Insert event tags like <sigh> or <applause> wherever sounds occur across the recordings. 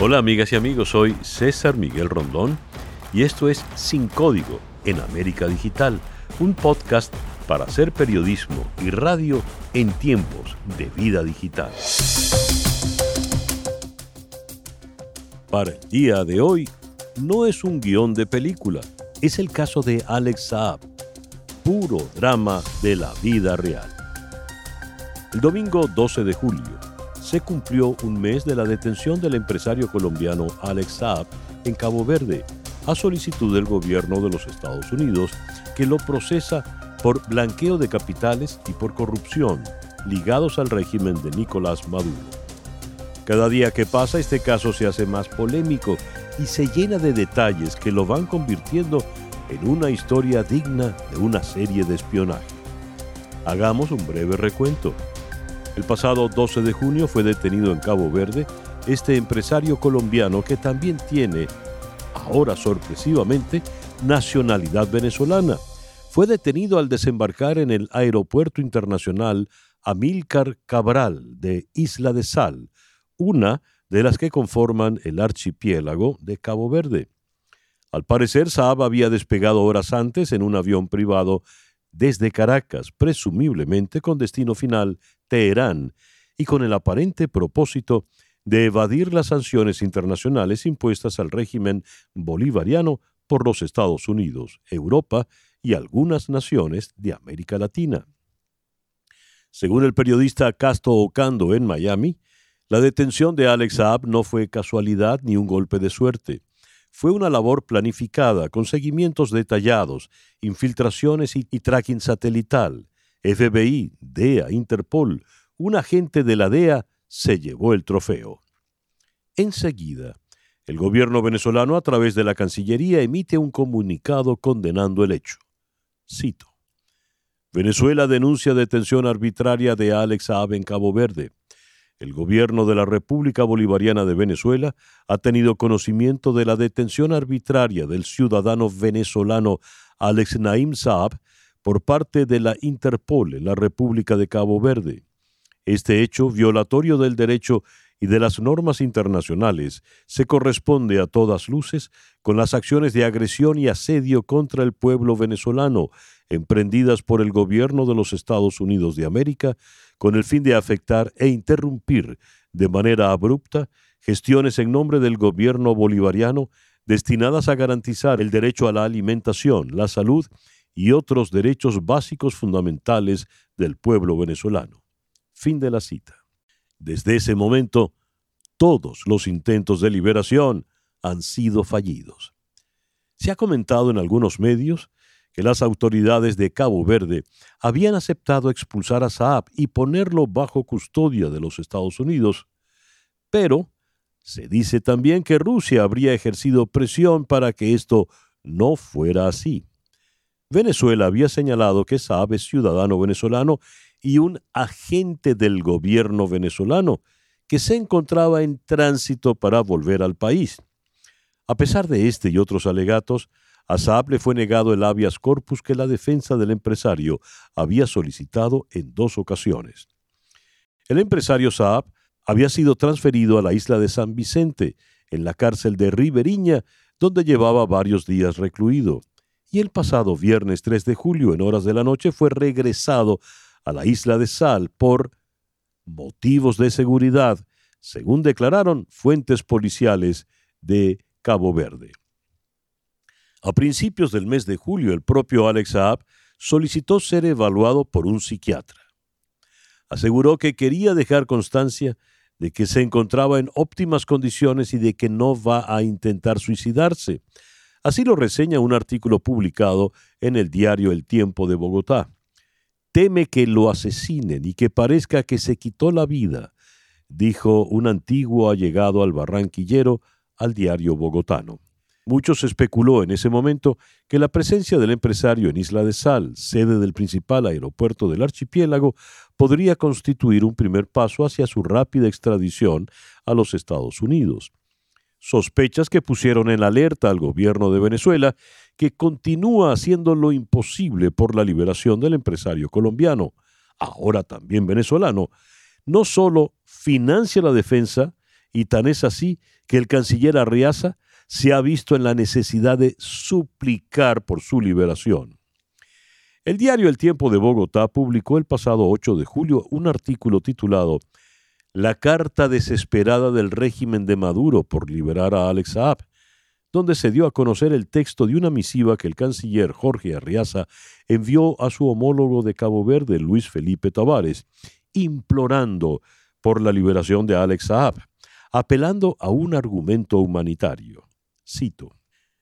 Hola amigas y amigos, soy César Miguel Rondón y esto es Sin Código en América Digital, un podcast para hacer periodismo y radio en tiempos de vida digital. Para el día de hoy, no es un guion de película, es el caso de Alex Saab, puro drama de la vida real. El domingo 12 de julio, se cumplió un mes de la detención del empresario colombiano Alex Saab en Cabo Verde, a solicitud del gobierno de los Estados Unidos, que lo procesa por blanqueo de capitales y por corrupción ligados al régimen de Nicolás Maduro. Cada día que pasa este caso se hace más polémico y se llena de detalles que lo van convirtiendo en una historia digna de una serie de espionaje. Hagamos un breve recuento. El pasado 12 de junio fue detenido en Cabo Verde este empresario colombiano que también tiene, ahora sorpresivamente, nacionalidad venezolana. Fue detenido al desembarcar en el Aeropuerto Internacional Amílcar Cabral de Isla de Sal, una de las que conforman el archipiélago de Cabo Verde. Al parecer, Saab había despegado horas antes en un avión privado desde Caracas, presumiblemente con destino final Teherán, y con el aparente propósito de evadir las sanciones internacionales impuestas al régimen bolivariano por los Estados Unidos, Europa y algunas naciones de América Latina. Según el periodista Casto Ocando en Miami, la detención de Alex Saab no fue casualidad ni un golpe de suerte fue una labor planificada con seguimientos detallados, infiltraciones y, tracking satelital. FBI, DEA, Interpol, un agente de la DEA se llevó el trofeo. Enseguida, el gobierno venezolano a través de la Cancillería emite un comunicado condenando el hecho. Cito. Venezuela denuncia detención arbitraria de Alex Saab en Cabo Verde el gobierno de la República Bolivariana de Venezuela ha tenido conocimiento de la detención arbitraria del ciudadano venezolano Alex Naim Saab por parte de la Interpol en la República de Cabo Verde. Este hecho, violatorio del derecho y de las normas internacionales, se corresponde a todas luces con las acciones de agresión y asedio contra el pueblo venezolano emprendidas por el gobierno de los Estados Unidos de América con el fin de afectar e interrumpir de manera abrupta gestiones en nombre del gobierno bolivariano destinadas a garantizar el derecho a la alimentación, la salud y otros derechos básicos fundamentales del pueblo venezolano. Fin de la cita. Desde ese momento, todos los intentos de liberación han sido fallidos. Se ha comentado en algunos medios que las autoridades de Cabo Verde habían aceptado expulsar a Saab y ponerlo bajo custodia de los Estados Unidos, pero se dice también que Rusia habría ejercido presión para que esto no fuera así. Venezuela había señalado que Saab es ciudadano venezolano y un agente del gobierno venezolano que se encontraba en tránsito para volver al país. A pesar de este y otros alegatos, a Saab le fue negado el habeas corpus que la defensa del empresario había solicitado en dos ocasiones. El empresario Saab había sido transferido a la isla de San Vicente, en la cárcel de Riberiña, donde llevaba varios días recluido, y el pasado viernes 3 de julio, en horas de la noche, fue regresado a la isla de Sal por motivos de seguridad, según declararon fuentes policiales de Cabo Verde. A principios del mes de julio, el propio Alex Saab solicitó ser evaluado por un psiquiatra. Aseguró que quería dejar constancia de que se encontraba en óptimas condiciones y de que no va a intentar suicidarse. Así lo reseña un artículo publicado en el diario El Tiempo de Bogotá. Teme que lo asesinen y que parezca que se quitó la vida, dijo un antiguo allegado al barranquillero al diario bogotano. Muchos especuló en ese momento que la presencia del empresario en Isla de Sal, sede del principal aeropuerto del archipiélago, podría constituir un primer paso hacia su rápida extradición a los Estados Unidos. Sospechas que pusieron en alerta al gobierno de Venezuela, que continúa haciendo lo imposible por la liberación del empresario colombiano, ahora también venezolano, no solo financia la defensa, y tan es así que el canciller Arriaza se ha visto en la necesidad de suplicar por su liberación. El diario El Tiempo de Bogotá publicó el pasado 8 de julio un artículo titulado La carta desesperada del régimen de Maduro por liberar a Alex Saab, donde se dio a conocer el texto de una misiva que el canciller Jorge Arriaza envió a su homólogo de Cabo Verde, Luis Felipe Tavares, implorando por la liberación de Alex Saab, apelando a un argumento humanitario. Cito.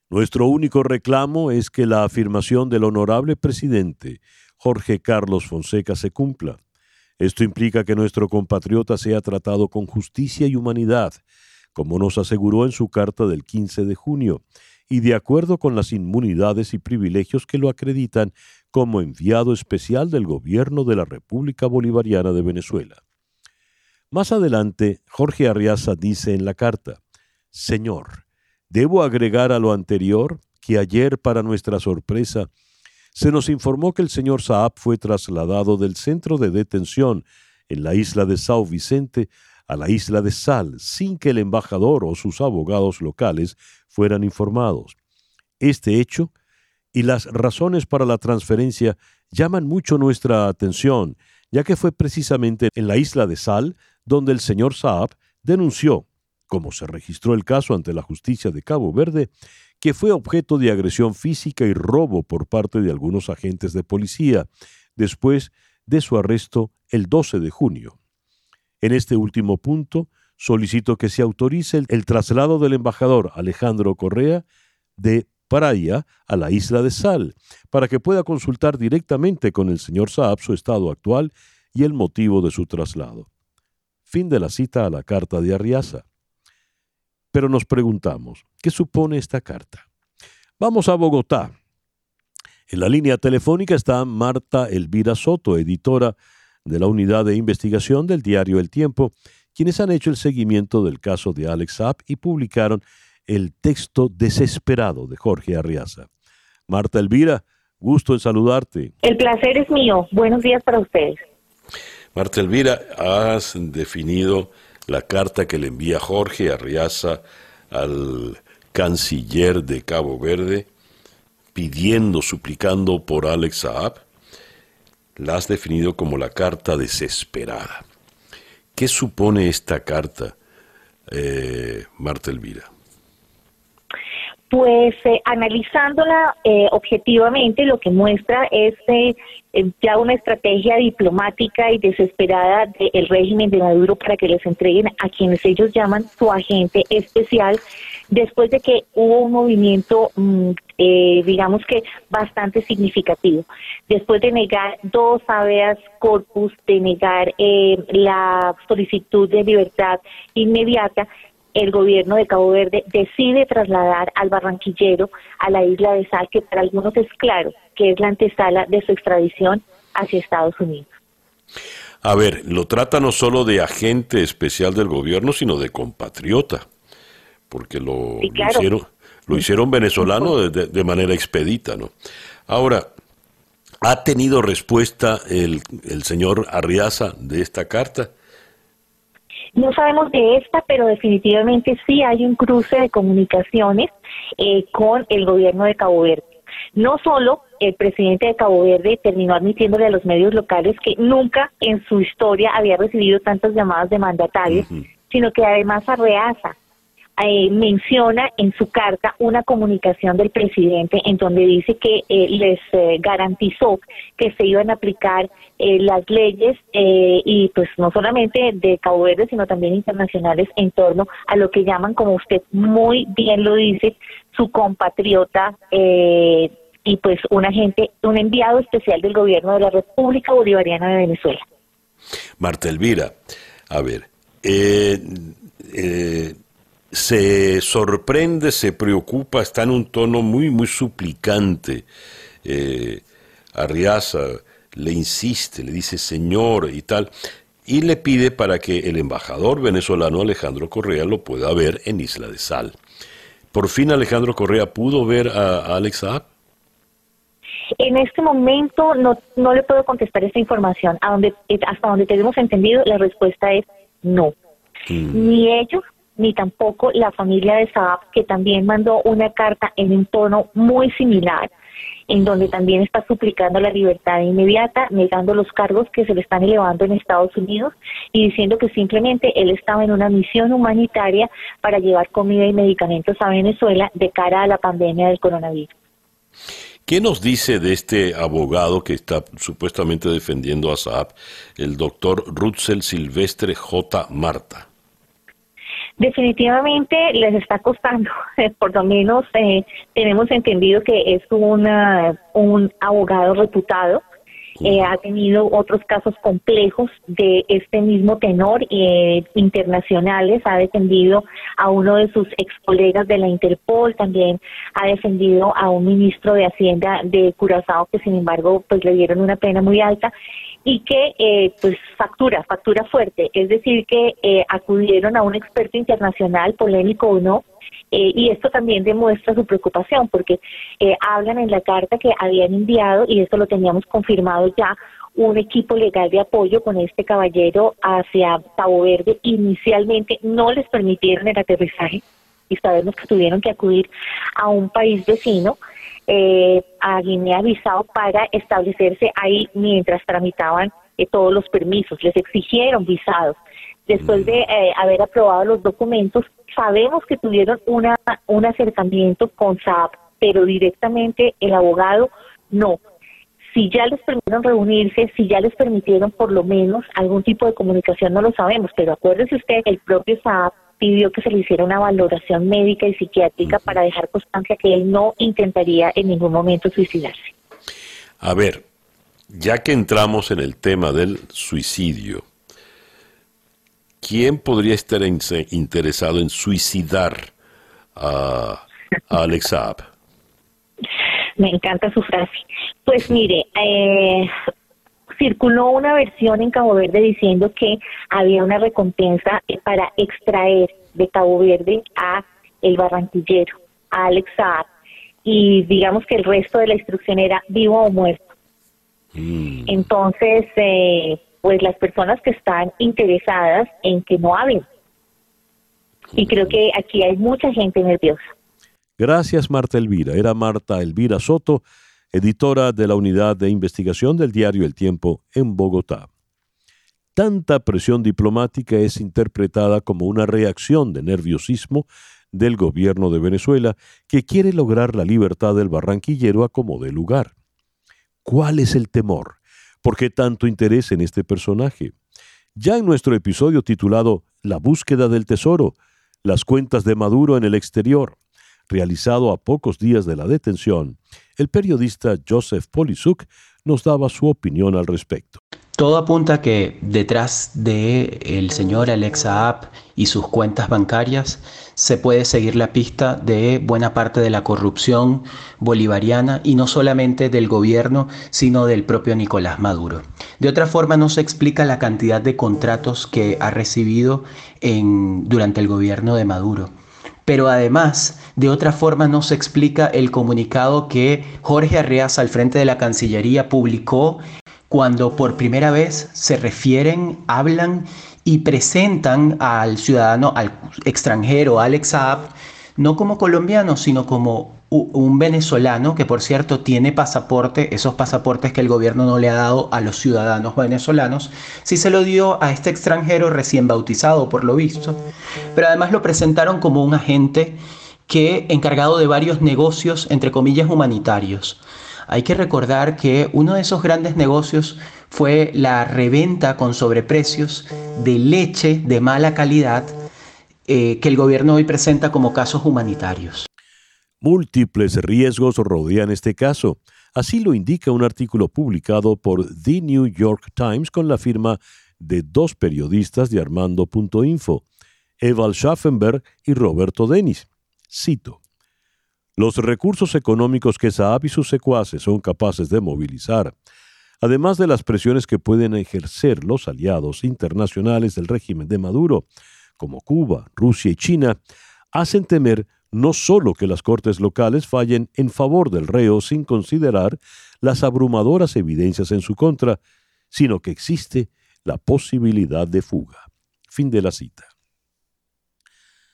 Nuestro único reclamo es que la afirmación del honorable presidente Jorge Carlos Fonseca se cumpla. Esto implica que nuestro compatriota sea tratado con justicia y humanidad, como nos aseguró en su carta del 15 de junio, y de acuerdo con las inmunidades y privilegios que lo acreditan como enviado especial del gobierno de la República Bolivariana de Venezuela. Más adelante, Jorge Arriaza dice en la carta, Señor, debo agregar a lo anterior que ayer, para nuestra sorpresa, se nos informó que el señor Saab fue trasladado del centro de detención en la isla de Sao Vicente a la isla de Sal sin que el embajador o sus abogados locales fueran informados. Este hecho y las razones para la transferencia llaman mucho nuestra atención, ya que fue precisamente en la isla de Sal donde el señor Saab denunció, como se registró el caso ante la justicia de Cabo Verde, que fue objeto de agresión física y robo por parte de algunos agentes de policía, después de su arresto el 12 de junio. En este último punto, solicito que se autorice el, traslado del embajador Alejandro Correa de Praia a la isla de Sal, para que pueda consultar directamente con el señor Saab su estado actual y el motivo de su traslado. Fin de la cita a la carta de Arriaza. Pero nos preguntamos, ¿qué supone esta carta? Vamos a Bogotá. En la línea telefónica está Marta Elvira Soto, editora de la unidad de investigación del diario El Tiempo, quienes han hecho el seguimiento del caso de Alex Saab y publicaron el texto desesperado de Jorge Arriaza. Marta Elvira, gusto en saludarte. El placer es mío. Buenos días para ustedes. Marta Elvira, has definido la carta que le envía Jorge Arriaza al canciller de Cabo Verde pidiendo, suplicando por Alex Saab la has definido como la carta desesperada. ¿Qué supone esta carta, eh, Marta Elvira? Pues eh, analizándola eh, objetivamente, lo que muestra es eh, ya una estrategia diplomática y desesperada del régimen de Maduro para que les entreguen a quienes ellos llaman su agente especial, después de que hubo un movimiento, mm, digamos que bastante significativo. Después de negar dos habeas corpus, de negar la solicitud de libertad inmediata, el gobierno de Cabo Verde decide trasladar al barranquillero a la isla de Sal, que para algunos es claro que es la antesala de su extradición hacia Estados Unidos. A ver, lo trata no solo de agente especial del gobierno, sino de compatriota, porque lo, hicieron, lo hicieron venezolano de, de, manera expedita, ¿no? Ahora, ¿ha tenido respuesta el, el señor Arriaza de esta carta? No sabemos de esta, pero definitivamente sí hay un cruce de comunicaciones eh, con el gobierno de Cabo Verde. No solo el presidente de Cabo Verde terminó admitiéndole a los medios locales que nunca en su historia había recibido tantas llamadas de mandatarios, sino que además Arreaza eh, menciona en su carta una comunicación del presidente en donde dice que eh, les eh, garantizó que se iban a aplicar las leyes y pues no solamente de Cabo Verde sino también internacionales en torno a lo que llaman como usted muy bien lo dice su compatriota y pues un agente un enviado especial del gobierno de la República Bolivariana de Venezuela. Marta Elvira a ver eh, se sorprende, se preocupa, está en un tono muy, muy suplicante. Eh, Arriaza le insiste, le dice señor y tal, y le pide para que el embajador venezolano Alejandro Correa lo pueda ver en Isla de Sal. ¿Por fin Alejandro Correa pudo ver a, Alex Saab? En este momento no, no le puedo contestar esta información. A donde, hasta donde tenemos entendido, la respuesta es no. Mm. Ni ellos ni tampoco la familia de Saab, que también mandó una carta en un tono muy similar, en donde también está suplicando la libertad inmediata, negando los cargos que se le están elevando en Estados Unidos y diciendo que simplemente él estaba en una misión humanitaria para llevar comida y medicamentos a Venezuela de cara a la pandemia del coronavirus. ¿Qué nos dice de este abogado que está supuestamente defendiendo a Saab, el doctor Rutzel Silvestre J. Marta? Definitivamente les está costando, <laughs> por lo menos eh, tenemos entendido que es una, un abogado reputado, eh, ha tenido otros casos complejos de este mismo tenor eh, internacionales, ha defendido a uno de sus ex colegas de la Interpol, también ha defendido a un ministro de Hacienda de Curazao que sin embargo pues le dieron una pena muy alta y que eh, pues factura, factura fuerte, es decir que eh, acudieron a un experto internacional, polémico o no, eh, y esto también demuestra su preocupación porque hablan en la carta que habían enviado, y esto lo teníamos confirmado ya, un equipo legal de apoyo con este caballero hacia Cabo Verde. Inicialmente no les permitieron el aterrizaje y sabemos que tuvieron que acudir a un país vecino eh, a Guinea-Bissau para establecerse ahí mientras tramitaban eh, todos los permisos. Les exigieron visados. Después de eh, haber aprobado los documentos, sabemos que tuvieron una, un acercamiento con SAP, pero directamente el abogado no. Si ya les permitieron reunirse, si ya les permitieron por lo menos algún tipo de comunicación, no lo sabemos, pero acuérdese usted, el propio SAP pidió que se le hiciera una valoración médica y psiquiátrica para dejar constancia que él no intentaría en ningún momento suicidarse. A ver, ya que entramos en el tema del suicidio, ¿quién podría estar interesado en suicidar a, Alex Saab? Me encanta su frase. Pues mire, eh, circuló una versión en Cabo Verde diciendo que había una recompensa para extraer de Cabo Verde a el barranquillero, a Alex Saab, y digamos que el resto de la instrucción era vivo o muerto. Mm. Entonces, eh, pues las personas que están interesadas en que no hablen. Y creo que aquí hay mucha gente nerviosa. Gracias, Marta Elvira. Era Marta Elvira Soto editora de la unidad de investigación del diario El Tiempo en Bogotá. Tanta presión diplomática es interpretada como una reacción de nerviosismo del gobierno de Venezuela que quiere lograr la libertad del barranquillero a como de lugar. ¿Cuál es el temor? ¿Por qué tanto interés en este personaje? Ya en nuestro episodio titulado La búsqueda del tesoro, las cuentas de Maduro en el exterior, realizado a pocos días de la detención, el periodista Joseph Polisuk nos daba su opinión al respecto. Todo apunta que detrás de el señor Alexa Saab y sus cuentas bancarias se puede seguir la pista de buena parte de la corrupción bolivariana y no solamente del gobierno, sino del propio Nicolás Maduro. De otra forma no se explica la cantidad de contratos que ha recibido durante el gobierno de Maduro. Pero además, de otra forma no se explica el comunicado que Jorge Arreas al frente de la Cancillería publicó cuando por primera vez se refieren, hablan y presentan al ciudadano, al extranjero, Alex Saab, no como colombiano, sino como un venezolano que por cierto tiene pasaporte, esos pasaportes que el gobierno no le ha dado a los ciudadanos venezolanos, sí se lo dio a este extranjero recién bautizado por lo visto, pero además lo presentaron como un agente que encargado de varios negocios entre comillas humanitarios. Hay que recordar que uno de esos grandes negocios fue la reventa con sobreprecios de leche de mala calidad eh, que el gobierno hoy presenta como casos humanitarios. Múltiples riesgos rodean este caso. Así lo indica un artículo publicado por The New York Times con la firma de dos periodistas de Armando.info, Eval Schaffenberg y Roberto Denis. Cito. Los recursos económicos que Saab y sus secuaces son capaces de movilizar, además de las presiones que pueden ejercer los aliados internacionales del régimen de Maduro, como Cuba, Rusia y China, hacen temer no solo que las cortes locales fallen en favor del reo sin considerar las abrumadoras evidencias en su contra, sino que existe la posibilidad de fuga. Fin de la cita.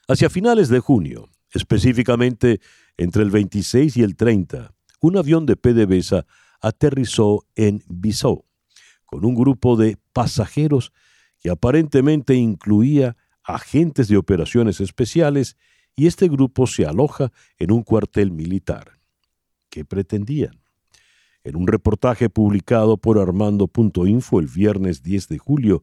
Hacia finales de junio, específicamente entre el 26 y el 30, un avión de PDVSA aterrizó en Bissau con un grupo de pasajeros que aparentemente incluía agentes de operaciones especiales y este grupo se aloja en un cuartel militar. ¿Qué pretendían? En un reportaje publicado por Armando.info el viernes 10 de julio,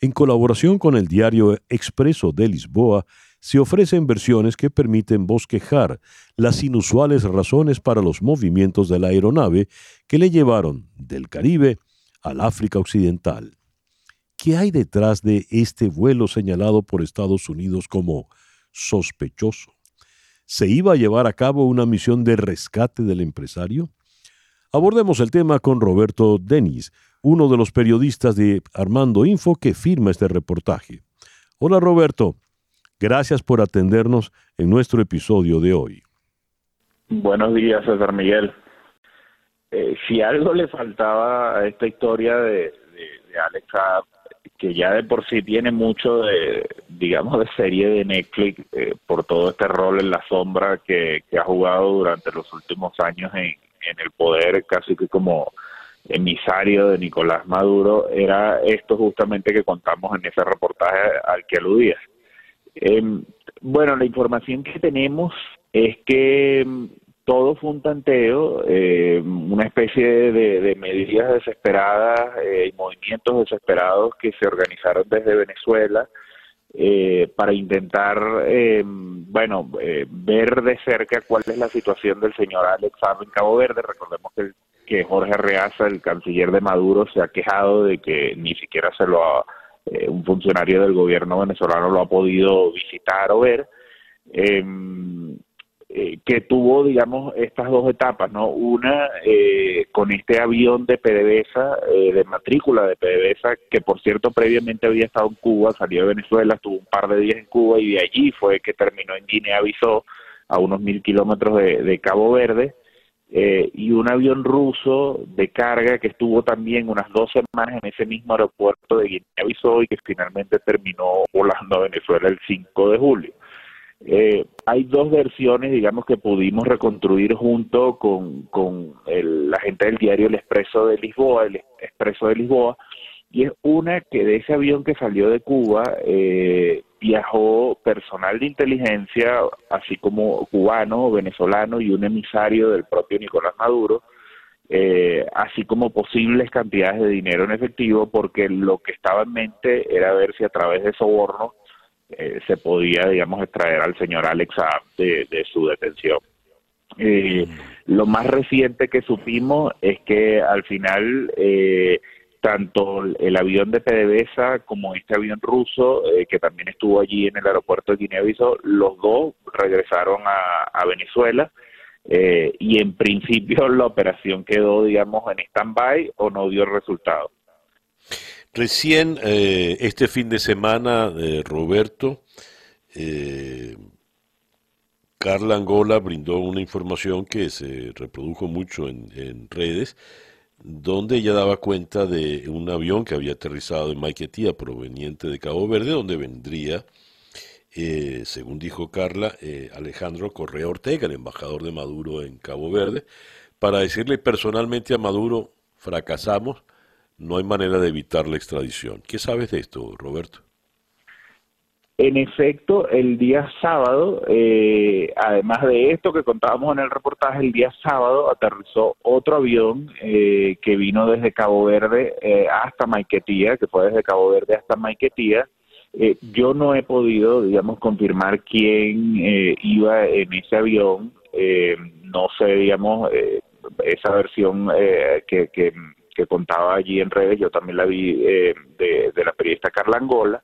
en colaboración con el diario Expreso de Lisboa, se ofrecen versiones que permiten bosquejar las inusuales razones para los movimientos de la aeronave que le llevaron del Caribe al África Occidental. ¿Qué hay detrás de este vuelo señalado por Estados Unidos como sospechoso? ¿Se iba a llevar a cabo una misión de rescate del empresario? Abordemos el tema con Roberto Denis, uno de los periodistas de Armando Info que firma este reportaje. Hola Roberto, gracias por atendernos en nuestro episodio de hoy. Buenos días, César Miguel. Eh, si algo le faltaba a esta historia de, de, que ya de por sí tiene mucho de, digamos, de serie de Netflix eh, por todo este rol en la sombra que, que ha jugado durante los últimos años en, en el poder, casi que como emisario de Nicolás Maduro, era esto justamente que contamos en ese reportaje al que aludías. Em, bueno, la información que tenemos es que em, todo fue un tanteo, eh, una especie de, medidas desesperadas eh, y movimientos desesperados que se organizaron desde Venezuela eh, para intentar, em, bueno, ver de cerca cuál es la situación del señor Alex en Cabo Verde. Recordemos que Jorge Reaza, el canciller de Maduro, se ha quejado de que ni siquiera se lo ha, eh, un funcionario del gobierno venezolano lo ha podido visitar o ver, em, eh, que tuvo, digamos, estas dos etapas, ¿no? Una eh, con este avión de PDVSA, de matrícula de PDVSA, que por cierto previamente había estado en Cuba, salió de Venezuela, estuvo un par de días en Cuba y de allí fue que terminó en Guinea-Bissau, a unos mil kilómetros de Cabo Verde eh, y un avión ruso de carga que estuvo también unas dos semanas en ese mismo aeropuerto de Guinea-Bissau y que finalmente terminó volando a Venezuela el 5 de julio. Eh, hay dos versiones, digamos, que pudimos reconstruir junto con, con la gente del diario El Expreso de Lisboa, el Expreso de Lisboa, y es una que de ese avión que salió de Cuba eh, viajó personal de inteligencia, así como cubano, venezolano y un emisario del propio Nicolás Maduro, eh, así como posibles cantidades de dinero en efectivo, porque lo que estaba en mente era ver si a través de soborno eh, se podía, digamos, extraer al señor Alex de, de su detención. Eh, lo más reciente que supimos es que al final eh, tanto el avión de PDVSA como este avión ruso, eh, que también estuvo allí en el aeropuerto de Guinea-Bissau, los dos regresaron a, Venezuela eh, y en principio <laughs> la operación quedó, digamos, en stand-by o no dio resultado. Recién, eh, este fin de semana, Roberto, Carla Angola brindó una información que se reprodujo mucho en redes, donde ella daba cuenta de un avión que había aterrizado en Maiquetía proveniente de Cabo Verde, donde vendría, eh, según dijo Carla, eh, Alejandro Correa Ortega, el embajador de Maduro en Cabo Verde, para decirle personalmente a Maduro, fracasamos, no hay manera de evitar la extradición. ¿Qué sabes de esto, Roberto? En efecto, el día sábado, eh, además de esto que contábamos en el reportaje, el día sábado aterrizó otro avión eh, que vino desde Cabo Verde eh, hasta Maiquetía, que fue desde Cabo Verde hasta Maiquetía. yo no he podido, digamos, confirmar quién iba en ese avión. no sé, digamos, esa versión que, que, contaba allí en redes, yo también la vi de, de la periodista Carla Angola.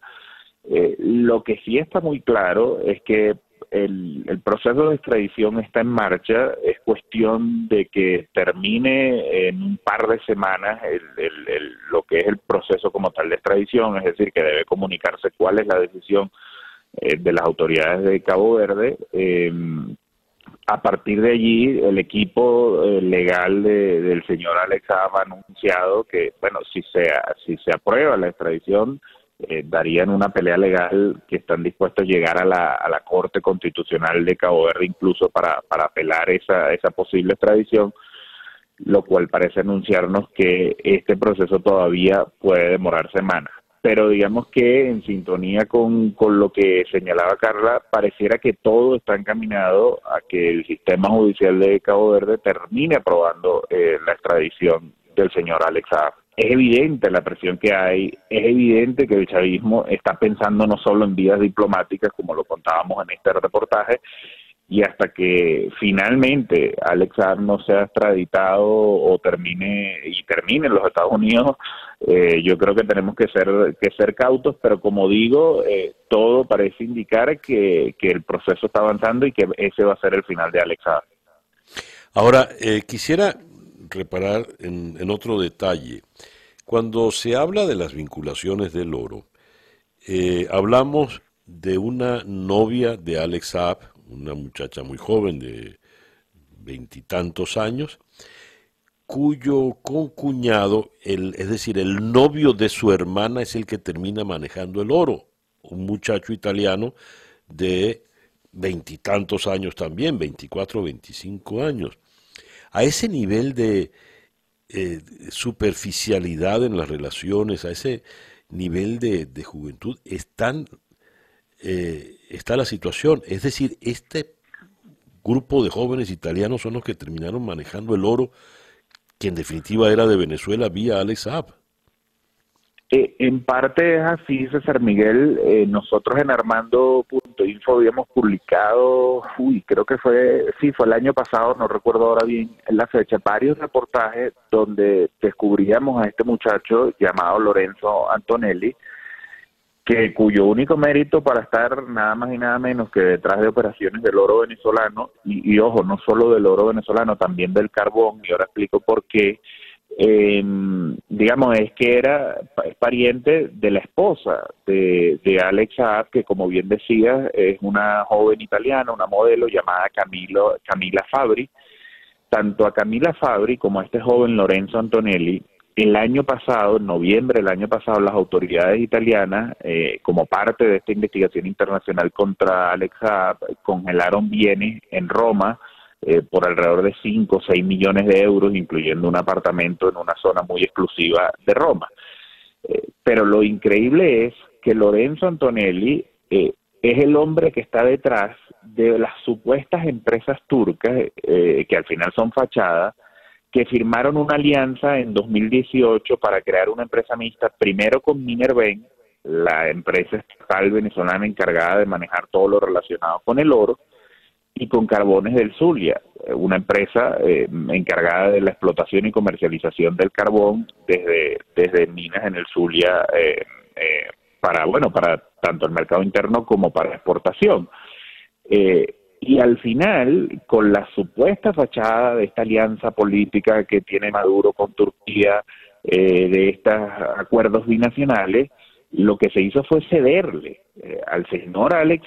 Eh, lo que sí está muy claro es que el, proceso de extradición está en marcha, es cuestión de que termine en un par de semanas lo que es el proceso como tal de extradición, es decir, que debe comunicarse cuál es la decisión eh, de las autoridades de Cabo Verde. Eh, a partir de allí, el equipo legal del señor Alex ha anunciado que, bueno, si se, si se aprueba la extradición, eh, darían una pelea legal que están dispuestos a llegar a la, a la Corte Constitucional de Cabo Verde incluso para, para apelar esa, esa posible extradición, lo cual parece anunciarnos que este proceso todavía puede demorar semanas. Pero digamos que en sintonía con, con lo que señalaba Carla, pareciera que todo está encaminado a que el sistema judicial de Cabo Verde termine aprobando eh, la extradición del señor Alex Saab. Es evidente la presión que hay, es evidente que el chavismo está pensando no solo en vías diplomáticas, como lo contábamos en este reportaje, y hasta que finalmente Alex Saab no sea extraditado o termine y termine en los Estados Unidos, eh, yo creo que tenemos que ser que ser cautos, pero como digo, eh, todo parece indicar que, que, el proceso está avanzando y que ese va a ser el final de Alex Saab. Ahora, eh, quisiera reparar en, otro detalle. Cuando se habla de las vinculaciones del oro, eh, hablamos de una novia de Alex Saab, una muchacha muy joven de veintitantos años, cuyo concuñado, el, es decir, el novio de su hermana es el que termina manejando el oro, un muchacho italiano de veintitantos años también, veinticuatro, veinticinco años. A ese nivel de eh, superficialidad en las relaciones, a ese nivel de, juventud, están, eh, está la situación. Es decir, este grupo de jóvenes italianos son los que terminaron manejando el oro, que en definitiva era de Venezuela vía Alex Saab. Eh, en parte es así, César Miguel. Eh, nosotros en Armando.info habíamos publicado, uy, creo que fue, sí, fue el año pasado, no recuerdo ahora bien la fecha, varios reportajes donde descubríamos a este muchacho llamado Lorenzo Antonelli, que cuyo único mérito para estar nada más y nada menos que detrás de operaciones del oro venezolano, y, ojo, no solo del oro venezolano, también del carbón, y ahora explico por qué eh, digamos, es que era pariente de la esposa de, de Alex que como bien decía, es una joven italiana, una modelo llamada Camilo, Camila Fabri. Tanto a Camila Fabri como a este joven Lorenzo Antonelli, el año pasado, en noviembre del año pasado, las autoridades italianas, eh, como parte de esta investigación internacional contra Alex Saab, congelaron bienes en Roma eh, por alrededor de 5 o 6 millones de euros, incluyendo un apartamento en una zona muy exclusiva de Roma. Eh, pero lo increíble es que Lorenzo Antonelli eh, es el hombre que está detrás de las supuestas empresas turcas, que al final son fachadas, que firmaron una alianza en 2018 para crear una empresa mixta, primero con Minerven, la empresa estatal venezolana encargada de manejar todo lo relacionado con el oro, y con Carbones del Zulia, una empresa eh, encargada de la explotación y comercialización del carbón desde, desde minas en el Zulia eh, eh, para, bueno, para tanto el mercado interno como para exportación. Y al final, con la supuesta fachada de esta alianza política que tiene Maduro con Turquía, de estos acuerdos binacionales, lo que se hizo fue cederle eh, al señor Alex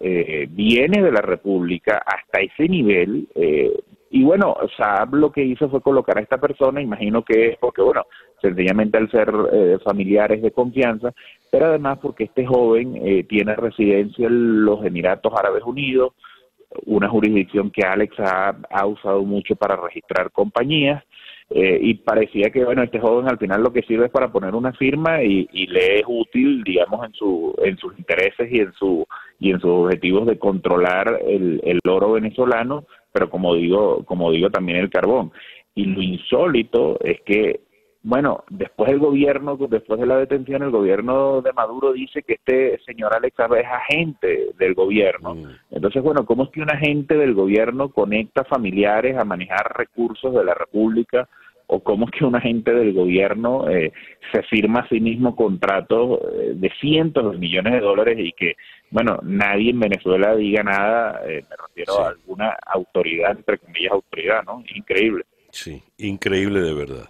eh, viene de la República hasta ese nivel. Eh, y bueno, Saab lo que hizo fue colocar a esta persona, imagino que es porque, bueno, sencillamente al ser eh, familiares de confianza, pero además porque este joven tiene residencia en los Emiratos Árabes Unidos, una jurisdicción que Alex ha usado mucho para registrar compañías, eh, y parecía que bueno este joven al final lo que sirve es para poner una firma y, le es útil digamos en su en sus intereses y en su y en sus objetivos de controlar el, el oro venezolano pero como digo como digo también el carbón. Y lo insólito es que bueno, después el gobierno, después de la detención, el gobierno de Maduro dice que este señor Alex es agente del gobierno. Mm. Entonces, bueno, ¿cómo es que un agente del gobierno conecta familiares a manejar recursos de la República? ¿O cómo es que un agente del gobierno eh, se firma a sí mismo contratos eh, de cientos de millones de dólares y que, bueno, nadie en Venezuela diga nada, eh, me refiero a alguna autoridad, entre comillas, autoridad, ¿no? Increíble. Sí, increíble de verdad.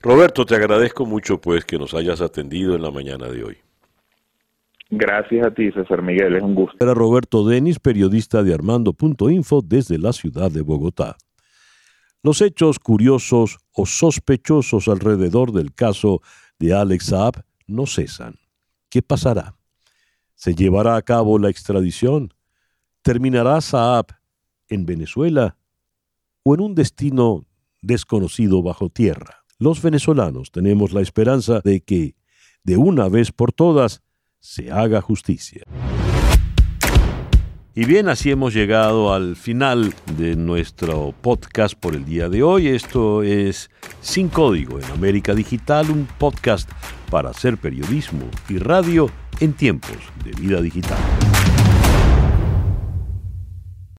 Roberto, te agradezco mucho pues que nos hayas atendido en la mañana de hoy. Gracias a ti, César Miguel, es un gusto. Era Roberto Denis, periodista de Armando.info desde la ciudad de Bogotá. Los hechos curiosos o sospechosos alrededor del caso de Alex Saab no cesan. ¿Qué pasará? ¿Se llevará a cabo la extradición? ¿Terminará Saab en Venezuela o en un destino desconocido bajo tierra? Los venezolanos tenemos la esperanza de que, de una vez por todas, se haga justicia. Y bien, así hemos llegado al final de nuestro podcast por el día de hoy. Esto es Sin Código en América Digital, un podcast para hacer periodismo y radio en tiempos de vida digital.